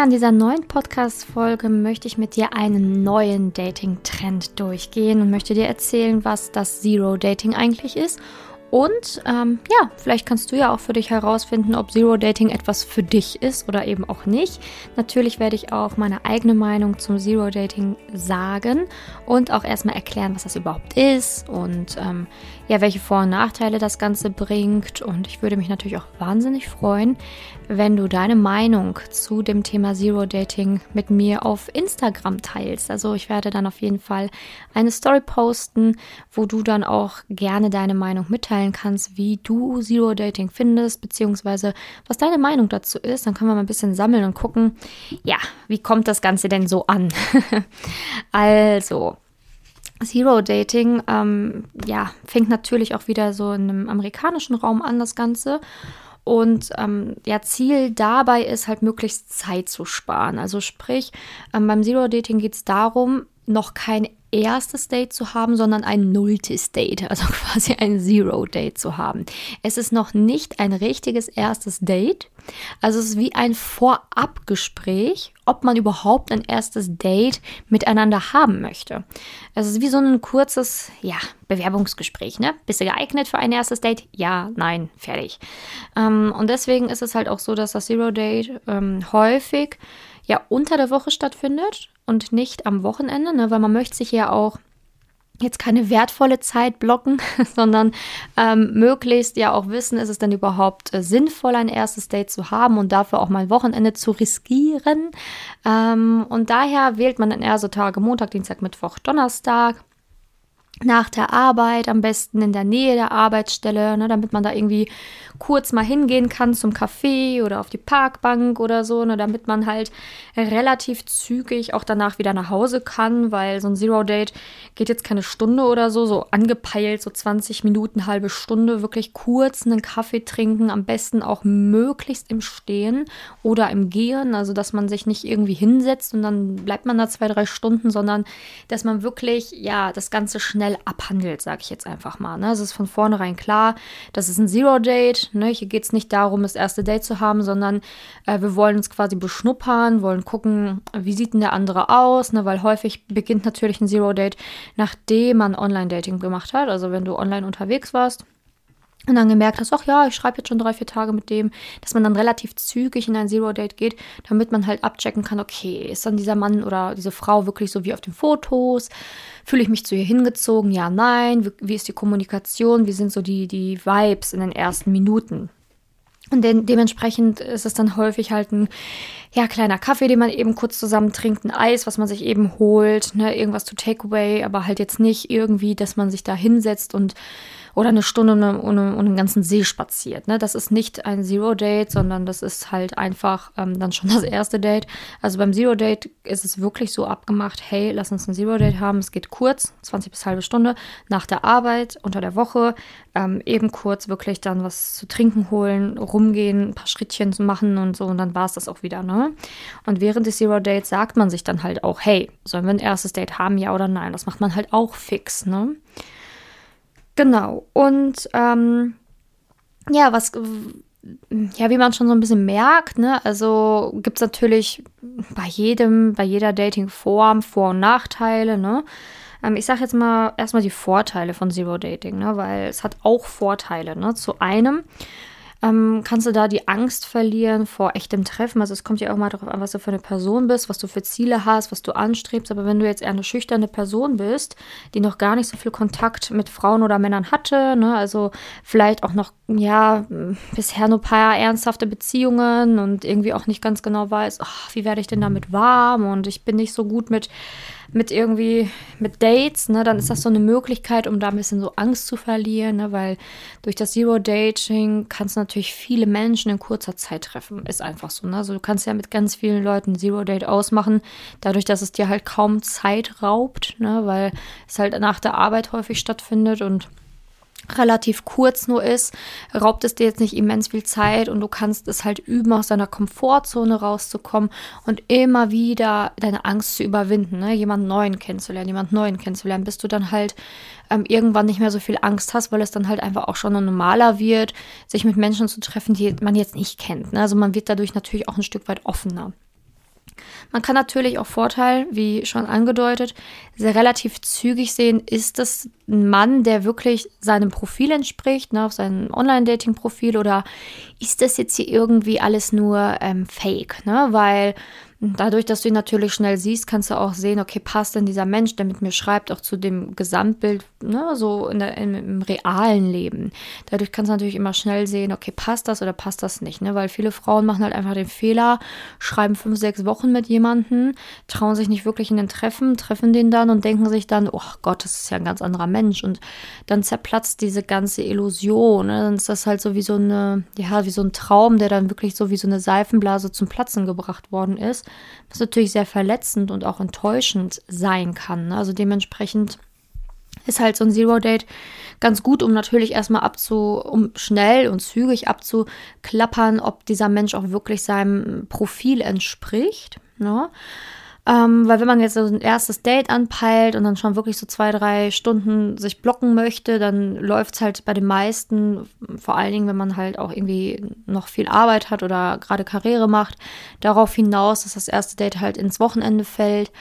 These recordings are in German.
Ja, in dieser neuen Podcast-Folge möchte ich mit dir einen neuen Dating-Trend durchgehen und möchte dir erzählen, was das Zero Dating eigentlich ist und ähm, ja, vielleicht kannst du ja auch für dich herausfinden, ob Zero Dating etwas für dich ist oder eben auch nicht. Natürlich werde ich auch meine eigene Meinung zum Zero Dating sagen und auch erstmal erklären, was das überhaupt ist und ähm, ja, welche Vor- und Nachteile das Ganze bringt. Und ich würde mich natürlich auch wahnsinnig freuen, wenn du deine Meinung zu dem Thema Zero Dating mit mir auf Instagram teilst. Also ich werde dann auf jeden Fall eine Story posten, wo du dann auch gerne deine Meinung mitteilen kannst, wie du Zero Dating findest, beziehungsweise was deine Meinung dazu ist. Dann können wir mal ein bisschen sammeln und gucken, ja, wie kommt das Ganze denn so an? also, Zero Dating, ähm, ja, fängt natürlich auch wieder so in einem amerikanischen Raum an, das Ganze. Und ähm, ja, Ziel dabei ist halt möglichst Zeit zu sparen. Also sprich, ähm, beim Zero Dating geht es darum, noch kein erstes Date zu haben, sondern ein nulltes Date, also quasi ein Zero Date zu haben. Es ist noch nicht ein richtiges erstes Date, also es ist wie ein Vorabgespräch, ob man überhaupt ein erstes Date miteinander haben möchte. Es ist wie so ein kurzes, ja, Bewerbungsgespräch, ne? Bist du geeignet für ein erstes Date? Ja, nein, fertig. Ähm, und deswegen ist es halt auch so, dass das Zero Date ähm, häufig ja unter der Woche stattfindet und nicht am Wochenende, ne? weil man möchte sich ja auch jetzt keine wertvolle Zeit blocken, sondern ähm, möglichst ja auch wissen, ist es denn überhaupt äh, sinnvoll, ein erstes Date zu haben und dafür auch mal ein Wochenende zu riskieren. Ähm, und daher wählt man dann eher so Tage Montag, Dienstag, Mittwoch, Donnerstag nach der Arbeit, am besten in der Nähe der Arbeitsstelle, ne, damit man da irgendwie kurz mal hingehen kann zum Café oder auf die Parkbank oder so, ne, damit man halt relativ zügig auch danach wieder nach Hause kann, weil so ein Zero Date geht jetzt keine Stunde oder so, so angepeilt, so 20 Minuten, halbe Stunde, wirklich kurz einen Kaffee trinken, am besten auch möglichst im Stehen oder im Gehen, also dass man sich nicht irgendwie hinsetzt und dann bleibt man da zwei, drei Stunden, sondern dass man wirklich, ja, das Ganze schnell abhandelt, sage ich jetzt einfach mal. Ne? Es ist von vornherein klar, das ist ein Zero Date, Ne? Hier geht es nicht darum, das erste Date zu haben, sondern äh, wir wollen uns quasi beschnuppern, wollen gucken, wie sieht denn der andere aus, ne? weil häufig beginnt natürlich ein Zero-Date, nachdem man Online-Dating gemacht hat. Also wenn du online unterwegs warst und dann gemerkt hast, ach ja, ich schreibe jetzt schon drei, vier Tage mit dem, dass man dann relativ zügig in ein Zero-Date geht, damit man halt abchecken kann, okay, ist dann dieser Mann oder diese Frau wirklich so wie auf den Fotos? Fühle ich mich zu ihr hingezogen? Ja, nein. Wie, wie ist die Kommunikation? Wie sind so die, die Vibes in den ersten Minuten? Und de dementsprechend ist es dann häufig halt ein ja, kleiner Kaffee, den man eben kurz zusammen trinkt, ein Eis, was man sich eben holt, ne, irgendwas zu Takeaway, aber halt jetzt nicht irgendwie, dass man sich da hinsetzt und oder eine Stunde um, um, um den ganzen See spaziert. Ne? Das ist nicht ein Zero-Date, sondern das ist halt einfach ähm, dann schon das erste Date. Also beim Zero-Date ist es wirklich so abgemacht, hey, lass uns ein Zero-Date haben. Es geht kurz, 20 bis halbe Stunde, nach der Arbeit, unter der Woche, ähm, eben kurz wirklich dann was zu trinken holen, rumgehen, ein paar Schrittchen zu machen und so und dann war es das auch wieder. Ne? Und während des Zero-Dates sagt man sich dann halt auch, hey, sollen wir ein erstes Date haben, ja oder nein? Das macht man halt auch fix, ne? Genau. Und ähm, ja, was, ja, wie man schon so ein bisschen merkt, ne, also gibt es natürlich bei jedem, bei jeder Dating-Form Vor- und Nachteile, ne? Ähm, ich sage jetzt mal erstmal die Vorteile von Zero Dating, ne, weil es hat auch Vorteile, ne? Zu einem ähm, kannst du da die Angst verlieren vor echtem Treffen. Also es kommt ja auch mal darauf an, was du für eine Person bist, was du für Ziele hast, was du anstrebst. Aber wenn du jetzt eher eine schüchterne Person bist, die noch gar nicht so viel Kontakt mit Frauen oder Männern hatte, ne, also vielleicht auch noch, ja, bisher nur ein paar ernsthafte Beziehungen und irgendwie auch nicht ganz genau weiß, ach, wie werde ich denn damit warm und ich bin nicht so gut mit mit irgendwie, mit Dates, ne, dann ist das so eine Möglichkeit, um da ein bisschen so Angst zu verlieren, ne, weil durch das Zero-Dating kannst du natürlich viele Menschen in kurzer Zeit treffen. Ist einfach so, ne? Also du kannst ja mit ganz vielen Leuten Zero-Date ausmachen, dadurch, dass es dir halt kaum Zeit raubt, ne, weil es halt nach der Arbeit häufig stattfindet und relativ kurz nur ist, raubt es dir jetzt nicht immens viel Zeit und du kannst es halt üben, aus deiner Komfortzone rauszukommen und immer wieder deine Angst zu überwinden, ne? jemanden neuen kennenzulernen, jemanden neuen kennenzulernen, bis du dann halt ähm, irgendwann nicht mehr so viel Angst hast, weil es dann halt einfach auch schon normaler wird, sich mit Menschen zu treffen, die man jetzt nicht kennt. Ne? Also man wird dadurch natürlich auch ein Stück weit offener. Man kann natürlich auch Vorteil, wie schon angedeutet, sehr relativ zügig sehen, ist das ein Mann, der wirklich seinem Profil entspricht, ne, auf seinem Online-Dating-Profil oder ist das jetzt hier irgendwie alles nur ähm, Fake, ne? Weil Dadurch, dass du ihn natürlich schnell siehst, kannst du auch sehen, okay, passt denn dieser Mensch, der mit mir schreibt, auch zu dem Gesamtbild, ne, so in der, in, im realen Leben. Dadurch kannst du natürlich immer schnell sehen, okay, passt das oder passt das nicht, ne? Weil viele Frauen machen halt einfach den Fehler, schreiben fünf, sechs Wochen mit jemandem, trauen sich nicht wirklich in den Treffen, treffen den dann und denken sich dann, oh Gott, das ist ja ein ganz anderer Mensch. Und dann zerplatzt diese ganze Illusion. Ne? Dann ist das halt so wie so eine, ja, wie so ein Traum, der dann wirklich so wie so eine Seifenblase zum Platzen gebracht worden ist was natürlich sehr verletzend und auch enttäuschend sein kann. Ne? Also dementsprechend ist halt so ein Zero Date ganz gut, um natürlich erstmal abzu, um schnell und zügig abzuklappern, ob dieser Mensch auch wirklich seinem Profil entspricht. Ne? Ähm, weil wenn man jetzt so ein erstes Date anpeilt und dann schon wirklich so zwei, drei Stunden sich blocken möchte, dann läuft es halt bei den meisten, vor allen Dingen, wenn man halt auch irgendwie noch viel Arbeit hat oder gerade Karriere macht, darauf hinaus, dass das erste Date halt ins Wochenende fällt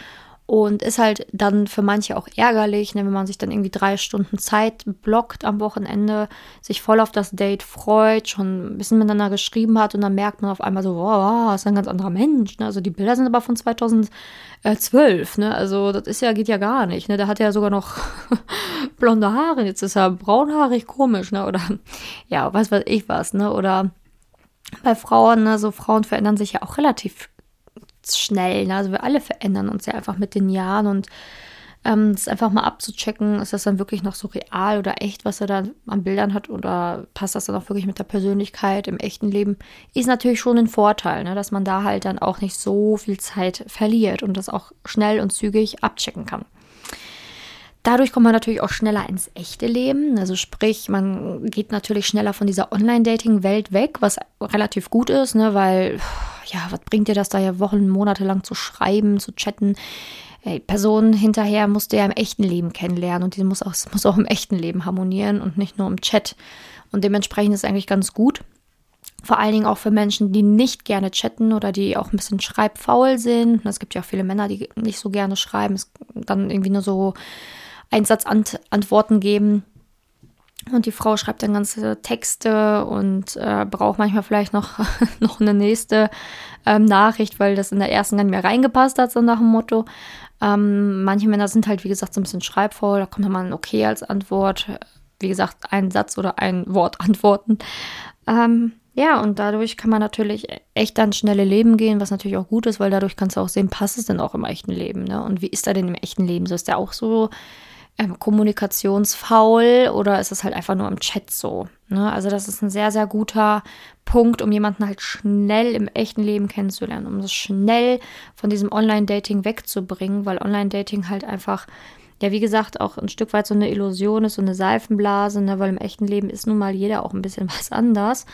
und ist halt dann für manche auch ärgerlich, ne, wenn man sich dann irgendwie drei Stunden Zeit blockt am Wochenende, sich voll auf das Date freut, schon ein bisschen miteinander geschrieben hat und dann merkt man auf einmal so, wow, ist ein ganz anderer Mensch. Ne? Also die Bilder sind aber von 2012, ne? Also das ist ja, geht ja gar nicht. Ne? Der hat ja sogar noch blonde Haare, jetzt ist er braunhaarig komisch, ne? Oder ja, was weiß ich was, ne? Oder bei Frauen, ne, so Frauen verändern sich ja auch relativ schnell. Ne? Also wir alle verändern uns ja einfach mit den Jahren und ähm, das einfach mal abzuchecken, ist das dann wirklich noch so real oder echt, was er da an Bildern hat oder passt das dann auch wirklich mit der Persönlichkeit im echten Leben, ist natürlich schon ein Vorteil, ne? dass man da halt dann auch nicht so viel Zeit verliert und das auch schnell und zügig abchecken kann. Dadurch kommt man natürlich auch schneller ins echte Leben. Also sprich, man geht natürlich schneller von dieser Online-Dating-Welt weg, was relativ gut ist, ne? weil ja, was bringt dir das da ja Wochen, Monate lang zu schreiben, zu chatten? Die Person hinterher musst du ja im echten Leben kennenlernen und die muss auch, muss auch im echten Leben harmonieren und nicht nur im Chat. Und dementsprechend ist es eigentlich ganz gut. Vor allen Dingen auch für Menschen, die nicht gerne chatten oder die auch ein bisschen schreibfaul sind. Es gibt ja auch viele Männer, die nicht so gerne schreiben, es dann irgendwie nur so Einsatzantworten geben. Und die Frau schreibt dann ganze Texte und äh, braucht manchmal vielleicht noch, noch eine nächste ähm, Nachricht, weil das in der ersten gar nicht mehr reingepasst hat, so nach dem Motto. Ähm, manche Männer sind halt, wie gesagt, so ein bisschen schreibfaul. Da kommt dann mal ein Okay als Antwort. Wie gesagt, ein Satz oder ein Wort antworten. Ähm, ja, und dadurch kann man natürlich echt dann schnelle Leben gehen, was natürlich auch gut ist, weil dadurch kannst du auch sehen, passt es denn auch im echten Leben, ne? Und wie ist er denn im echten Leben? So ist der auch so ähm, kommunikationsfaul oder ist es halt einfach nur im Chat so? Ne? Also das ist ein sehr, sehr guter Punkt, um jemanden halt schnell im echten Leben kennenzulernen, um das schnell von diesem Online-Dating wegzubringen, weil Online-Dating halt einfach, ja, wie gesagt, auch ein Stück weit so eine Illusion ist, so eine Seifenblase, ne? weil im echten Leben ist nun mal jeder auch ein bisschen was anders.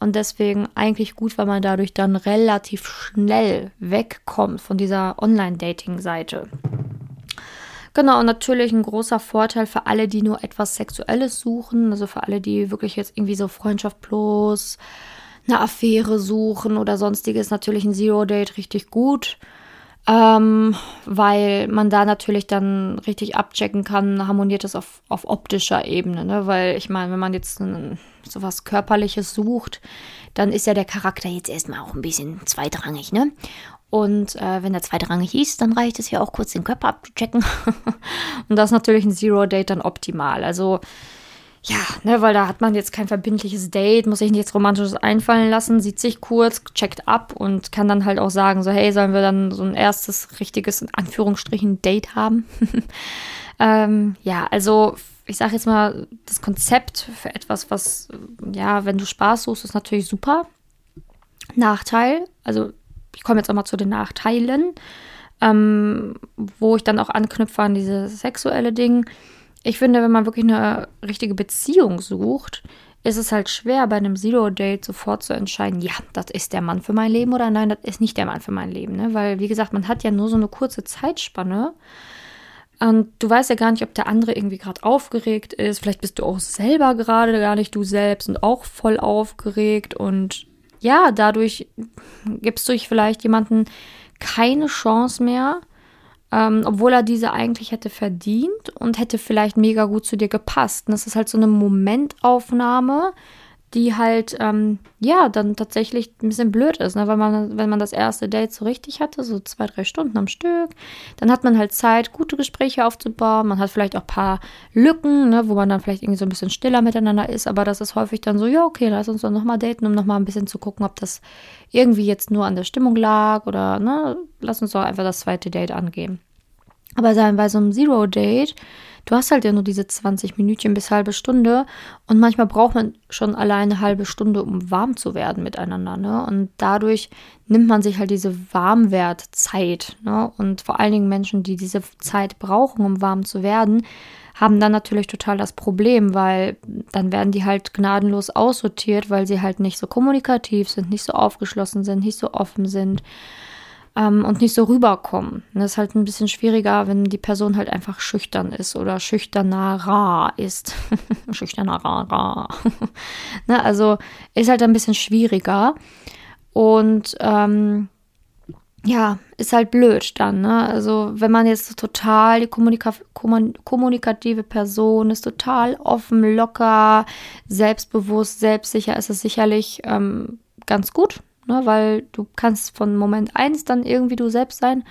Und deswegen eigentlich gut, weil man dadurch dann relativ schnell wegkommt von dieser Online-Dating-Seite. Genau, und natürlich ein großer Vorteil für alle, die nur etwas Sexuelles suchen, also für alle, die wirklich jetzt irgendwie so Freundschaft plus eine Affäre suchen oder sonstiges, natürlich ein Zero-Date richtig gut. Ähm, weil man da natürlich dann richtig abchecken kann, harmoniert das auf, auf optischer Ebene, ne? Weil ich meine, wenn man jetzt ein, sowas Körperliches sucht, dann ist ja der Charakter jetzt erstmal auch ein bisschen zweitrangig, ne? Und äh, wenn der zweitrangig ist, dann reicht es ja auch kurz den Körper abzuchecken. und das ist natürlich ein Zero-Date dann optimal. Also ja, ne, weil da hat man jetzt kein verbindliches Date, muss sich nichts Romantisches einfallen lassen, sieht sich kurz, checkt ab und kann dann halt auch sagen, so, hey, sollen wir dann so ein erstes richtiges, in Anführungsstrichen, Date haben? ähm, ja, also ich sage jetzt mal, das Konzept für etwas, was, ja, wenn du Spaß suchst, ist natürlich super. Nachteil, also ich komme jetzt auch mal zu den Nachteilen, ähm, wo ich dann auch anknüpfe an diese sexuelle Ding. Ich finde, wenn man wirklich eine richtige Beziehung sucht, ist es halt schwer, bei einem Zero-Date sofort zu entscheiden, ja, das ist der Mann für mein Leben oder nein, das ist nicht der Mann für mein Leben. Ne? Weil, wie gesagt, man hat ja nur so eine kurze Zeitspanne. Und du weißt ja gar nicht, ob der andere irgendwie gerade aufgeregt ist. Vielleicht bist du auch selber gerade gar nicht du selbst und auch voll aufgeregt. Und ja, dadurch gibst du vielleicht jemanden keine Chance mehr, ähm, obwohl er diese eigentlich hätte verdient und hätte vielleicht mega gut zu dir gepasst. Und das ist halt so eine Momentaufnahme, die halt, ähm, ja, dann tatsächlich ein bisschen blöd ist, ne? weil man, wenn man das erste Date so richtig hatte, so zwei, drei Stunden am Stück, dann hat man halt Zeit, gute Gespräche aufzubauen, man hat vielleicht auch ein paar Lücken, ne? wo man dann vielleicht irgendwie so ein bisschen stiller miteinander ist, aber das ist häufig dann so, ja, okay, lass uns doch nochmal daten, um nochmal ein bisschen zu gucken, ob das irgendwie jetzt nur an der Stimmung lag oder, ne, lass uns doch einfach das zweite Date angehen. Aber bei so einem Zero-Date, du hast halt ja nur diese 20 Minütchen bis halbe Stunde und manchmal braucht man schon alleine eine halbe Stunde, um warm zu werden miteinander. Ne? Und dadurch nimmt man sich halt diese Warmwertzeit. Ne? Und vor allen Dingen Menschen, die diese Zeit brauchen, um warm zu werden, haben dann natürlich total das Problem, weil dann werden die halt gnadenlos aussortiert, weil sie halt nicht so kommunikativ sind, nicht so aufgeschlossen sind, nicht so offen sind ähm, und nicht so rüberkommen. Das ist halt ein bisschen schwieriger, wenn die Person halt einfach schüchtern ist oder schüchterner ist. schüchterner ne, also ist halt ein bisschen schwieriger. Und ähm, ja, ist halt blöd dann, ne? Also, wenn man jetzt total die Kommunika kommunikative Person ist, total offen, locker, selbstbewusst, selbstsicher, ist es sicherlich ähm, ganz gut, ne? weil du kannst von Moment 1 dann irgendwie du selbst sein.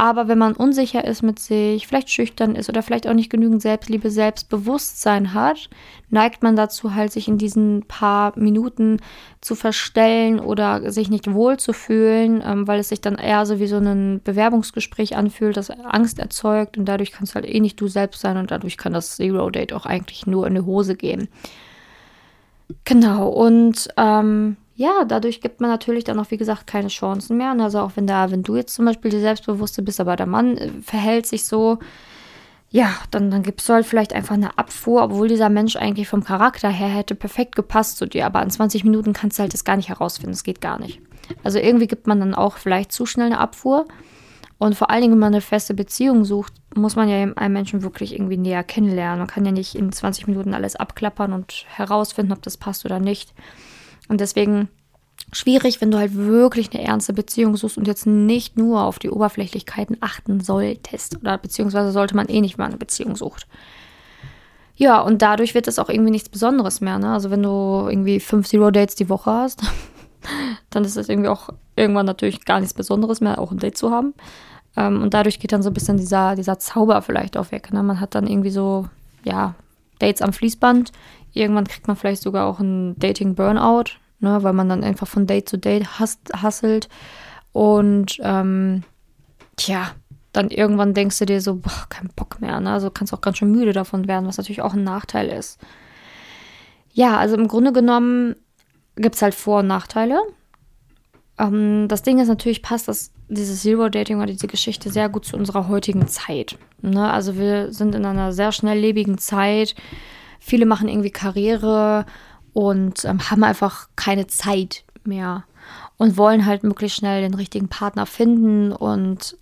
Aber wenn man unsicher ist mit sich, vielleicht schüchtern ist oder vielleicht auch nicht genügend Selbstliebe, Selbstbewusstsein hat, neigt man dazu halt, sich in diesen paar Minuten zu verstellen oder sich nicht wohlzufühlen, ähm, weil es sich dann eher so wie so ein Bewerbungsgespräch anfühlt, das Angst erzeugt und dadurch kannst du halt eh nicht du selbst sein und dadurch kann das Zero Date auch eigentlich nur in die Hose gehen. Genau, und ähm, ja, dadurch gibt man natürlich dann auch, wie gesagt, keine Chancen mehr. Und also auch wenn da, wenn du jetzt zum Beispiel die Selbstbewusste bist, aber der Mann äh, verhält sich so, ja, dann, dann gibst du halt vielleicht einfach eine Abfuhr, obwohl dieser Mensch eigentlich vom Charakter her hätte perfekt gepasst zu dir. Aber in 20 Minuten kannst du halt das gar nicht herausfinden. Das geht gar nicht. Also irgendwie gibt man dann auch vielleicht zu schnell eine Abfuhr. Und vor allen Dingen, wenn man eine feste Beziehung sucht, muss man ja einen Menschen wirklich irgendwie näher kennenlernen. Man kann ja nicht in 20 Minuten alles abklappern und herausfinden, ob das passt oder nicht. Und deswegen schwierig, wenn du halt wirklich eine ernste Beziehung suchst und jetzt nicht nur auf die Oberflächlichkeiten achten solltest. Oder beziehungsweise sollte man eh nicht, man eine Beziehung sucht. Ja, und dadurch wird es auch irgendwie nichts Besonderes mehr. Ne? Also wenn du irgendwie fünf Zero-Dates die Woche hast, dann ist es irgendwie auch irgendwann natürlich gar nichts Besonderes mehr, auch ein Date zu haben. Ähm, und dadurch geht dann so ein bisschen dieser, dieser Zauber vielleicht auch weg. Ne? Man hat dann irgendwie so, ja, Dates am Fließband. Irgendwann kriegt man vielleicht sogar auch ein Dating-Burnout, ne, weil man dann einfach von Date zu Date hasselt. Und ähm, tja, dann irgendwann denkst du dir so, boah, kein Bock mehr. Ne? Also kannst auch ganz schön müde davon werden, was natürlich auch ein Nachteil ist. Ja, also im Grunde genommen gibt es halt Vor- und Nachteile. Ähm, das Ding ist natürlich, passt das, dieses Zero-Dating oder diese Geschichte sehr gut zu unserer heutigen Zeit. Ne? Also wir sind in einer sehr schnelllebigen Zeit. Viele machen irgendwie Karriere und ähm, haben einfach keine Zeit mehr und wollen halt möglichst schnell den richtigen Partner finden und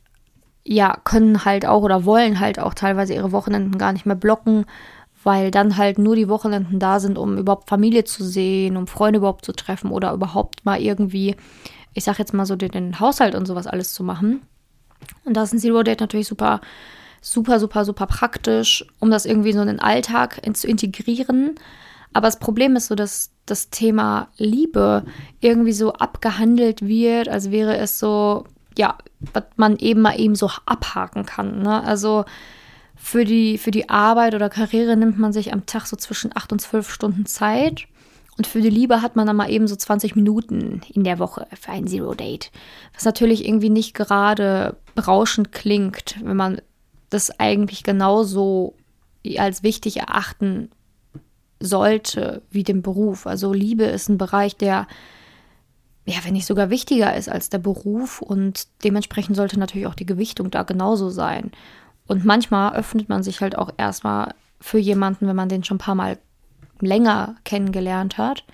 ja, können halt auch oder wollen halt auch teilweise ihre Wochenenden gar nicht mehr blocken, weil dann halt nur die Wochenenden da sind, um überhaupt Familie zu sehen, um Freunde überhaupt zu treffen oder überhaupt mal irgendwie, ich sag jetzt mal so, den, den Haushalt und sowas alles zu machen. Und da ist ein Zero Date natürlich super, super, super, super praktisch, um das irgendwie so in den Alltag in, zu integrieren. Aber das Problem ist so, dass das Thema Liebe irgendwie so abgehandelt wird, als wäre es so, ja, was man eben mal eben so abhaken kann. Ne? Also für die, für die Arbeit oder Karriere nimmt man sich am Tag so zwischen acht und zwölf Stunden Zeit. Und für die Liebe hat man dann mal eben so 20 Minuten in der Woche für ein Zero Date. Was natürlich irgendwie nicht gerade berauschend klingt, wenn man das eigentlich genauso als wichtig erachten sollte wie dem Beruf. Also Liebe ist ein Bereich, der ja, wenn nicht sogar wichtiger ist als der Beruf und dementsprechend sollte natürlich auch die Gewichtung da genauso sein. Und manchmal öffnet man sich halt auch erstmal für jemanden, wenn man den schon ein paar Mal länger kennengelernt hat.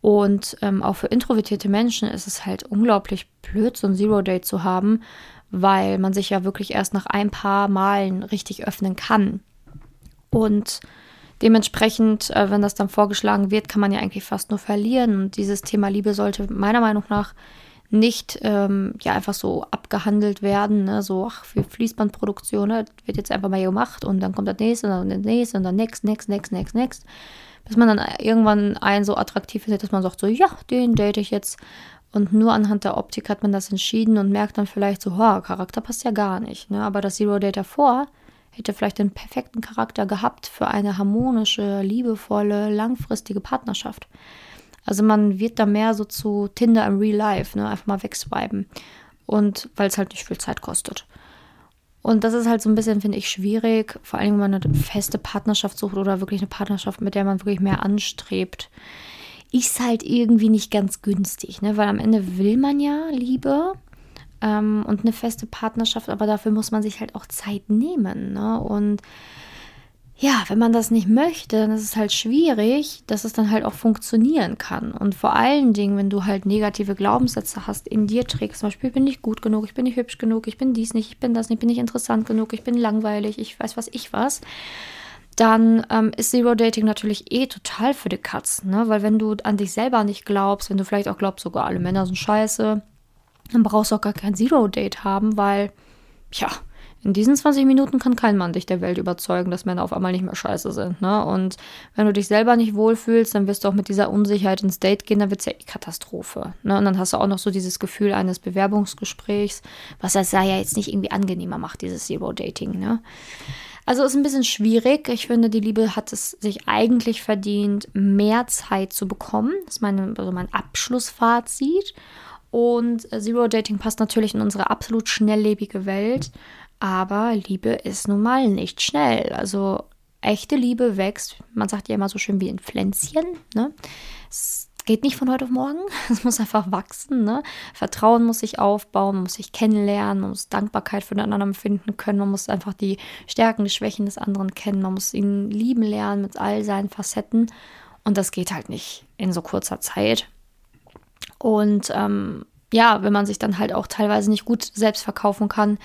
Und ähm, auch für introvertierte Menschen ist es halt unglaublich blöd, so ein Zero-Date zu haben, weil man sich ja wirklich erst nach ein paar Malen richtig öffnen kann. Und Dementsprechend, äh, wenn das dann vorgeschlagen wird, kann man ja eigentlich fast nur verlieren. Und dieses Thema Liebe sollte meiner Meinung nach nicht ähm, ja einfach so abgehandelt werden, ne? so ach, für Fließbandproduktion ne? wird jetzt einfach mal gemacht und dann kommt das nächste und dann das nächste und dann next, next, next, next, next, bis man dann irgendwann einen so attraktiv findet, dass man sagt so, ja, den date ich jetzt und nur anhand der Optik hat man das entschieden und merkt dann vielleicht so, oh, Charakter passt ja gar nicht, ne? aber das Zero Date davor hätte vielleicht den perfekten Charakter gehabt für eine harmonische, liebevolle, langfristige Partnerschaft. Also man wird da mehr so zu Tinder im Real Life, ne? Einfach mal wegswipen. Und weil es halt nicht viel Zeit kostet. Und das ist halt so ein bisschen, finde ich, schwierig, vor allem wenn man eine feste Partnerschaft sucht oder wirklich eine Partnerschaft, mit der man wirklich mehr anstrebt. Ist halt irgendwie nicht ganz günstig, ne? Weil am Ende will man ja Liebe ähm, und eine feste Partnerschaft, aber dafür muss man sich halt auch Zeit nehmen, ne? Und ja, wenn man das nicht möchte, dann ist es halt schwierig, dass es dann halt auch funktionieren kann. Und vor allen Dingen, wenn du halt negative Glaubenssätze hast, in dir trägst, zum Beispiel, ich bin nicht gut genug, ich bin nicht hübsch genug, ich bin dies nicht, ich bin das nicht, ich bin nicht interessant genug, ich bin langweilig, ich weiß was ich was, dann ähm, ist Zero Dating natürlich eh total für die Katz, ne? Weil wenn du an dich selber nicht glaubst, wenn du vielleicht auch glaubst, sogar alle Männer sind scheiße, dann brauchst du auch gar kein Zero Date haben, weil, ja, in diesen 20 Minuten kann kein Mann dich der Welt überzeugen, dass Männer auf einmal nicht mehr scheiße sind. Ne? Und wenn du dich selber nicht wohlfühlst, dann wirst du auch mit dieser Unsicherheit ins Date gehen, dann wird es ja eh Katastrophe. Ne? Und dann hast du auch noch so dieses Gefühl eines Bewerbungsgesprächs, was das ja jetzt nicht irgendwie angenehmer macht, dieses Zero-Dating. Ne? Also ist ein bisschen schwierig. Ich finde, die Liebe hat es sich eigentlich verdient, mehr Zeit zu bekommen. Das ist meine, also mein Abschlussfazit. Und Zero Dating passt natürlich in unsere absolut schnelllebige Welt. Aber Liebe ist nun mal nicht schnell. Also echte Liebe wächst, man sagt ja immer so schön wie ein Pflänzchen. Ne? Es geht nicht von heute auf morgen. Es muss einfach wachsen. Ne? Vertrauen muss sich aufbauen, man muss sich kennenlernen, man muss Dankbarkeit für empfinden können, man muss einfach die Stärken, die Schwächen des anderen kennen, man muss ihn lieben lernen mit all seinen Facetten. Und das geht halt nicht in so kurzer Zeit. Und ähm, ja, wenn man sich dann halt auch teilweise nicht gut selbst verkaufen kann,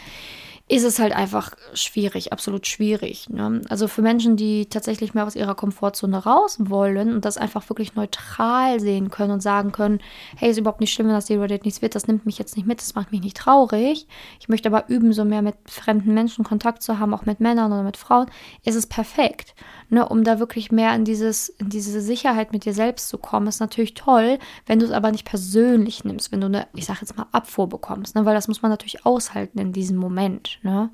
ist es halt einfach schwierig, absolut schwierig. Ne? Also für Menschen, die tatsächlich mehr aus ihrer Komfortzone raus wollen und das einfach wirklich neutral sehen können und sagen können, hey, ist überhaupt nicht schlimm, wenn das Zero Date nichts wird, das nimmt mich jetzt nicht mit, das macht mich nicht traurig. Ich möchte aber üben, so mehr mit fremden Menschen Kontakt zu haben, auch mit Männern oder mit Frauen, ist es perfekt ne, um da wirklich mehr in, dieses, in diese Sicherheit mit dir selbst zu kommen, ist natürlich toll, wenn du es aber nicht persönlich nimmst, wenn du eine, ich sag jetzt mal, Abfuhr bekommst, ne, weil das muss man natürlich aushalten in diesem Moment. Ne?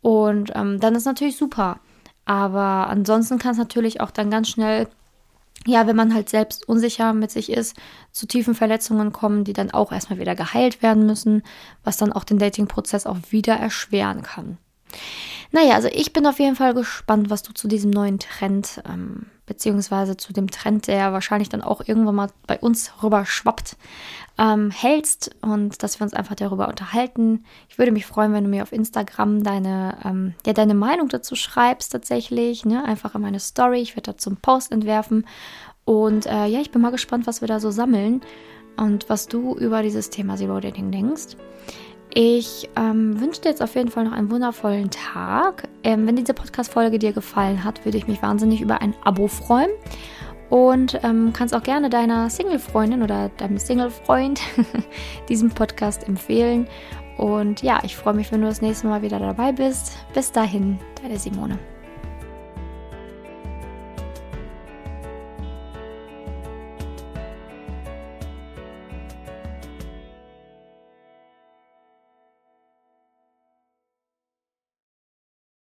Und ähm, dann ist natürlich super. Aber ansonsten kann es natürlich auch dann ganz schnell, ja, wenn man halt selbst unsicher mit sich ist, zu tiefen Verletzungen kommen, die dann auch erstmal wieder geheilt werden müssen, was dann auch den Dating-Prozess auch wieder erschweren kann. Naja, also ich bin auf jeden Fall gespannt, was du zu diesem neuen Trend, ähm, beziehungsweise zu dem Trend, der wahrscheinlich dann auch irgendwann mal bei uns rüber schwappt, ähm, hältst und dass wir uns einfach darüber unterhalten. Ich würde mich freuen, wenn du mir auf Instagram deine, ähm, ja, deine Meinung dazu schreibst tatsächlich. Ne? Einfach in meine Story. Ich werde dazu einen Post entwerfen. Und äh, ja, ich bin mal gespannt, was wir da so sammeln und was du über dieses Thema Zero Dating denkst. Ich ähm, wünsche dir jetzt auf jeden Fall noch einen wundervollen Tag. Ähm, wenn diese Podcast-Folge dir gefallen hat, würde ich mich wahnsinnig über ein Abo freuen. Und ähm, kannst auch gerne deiner Single-Freundin oder deinem Single-Freund diesen Podcast empfehlen. Und ja, ich freue mich, wenn du das nächste Mal wieder dabei bist. Bis dahin, deine Simone.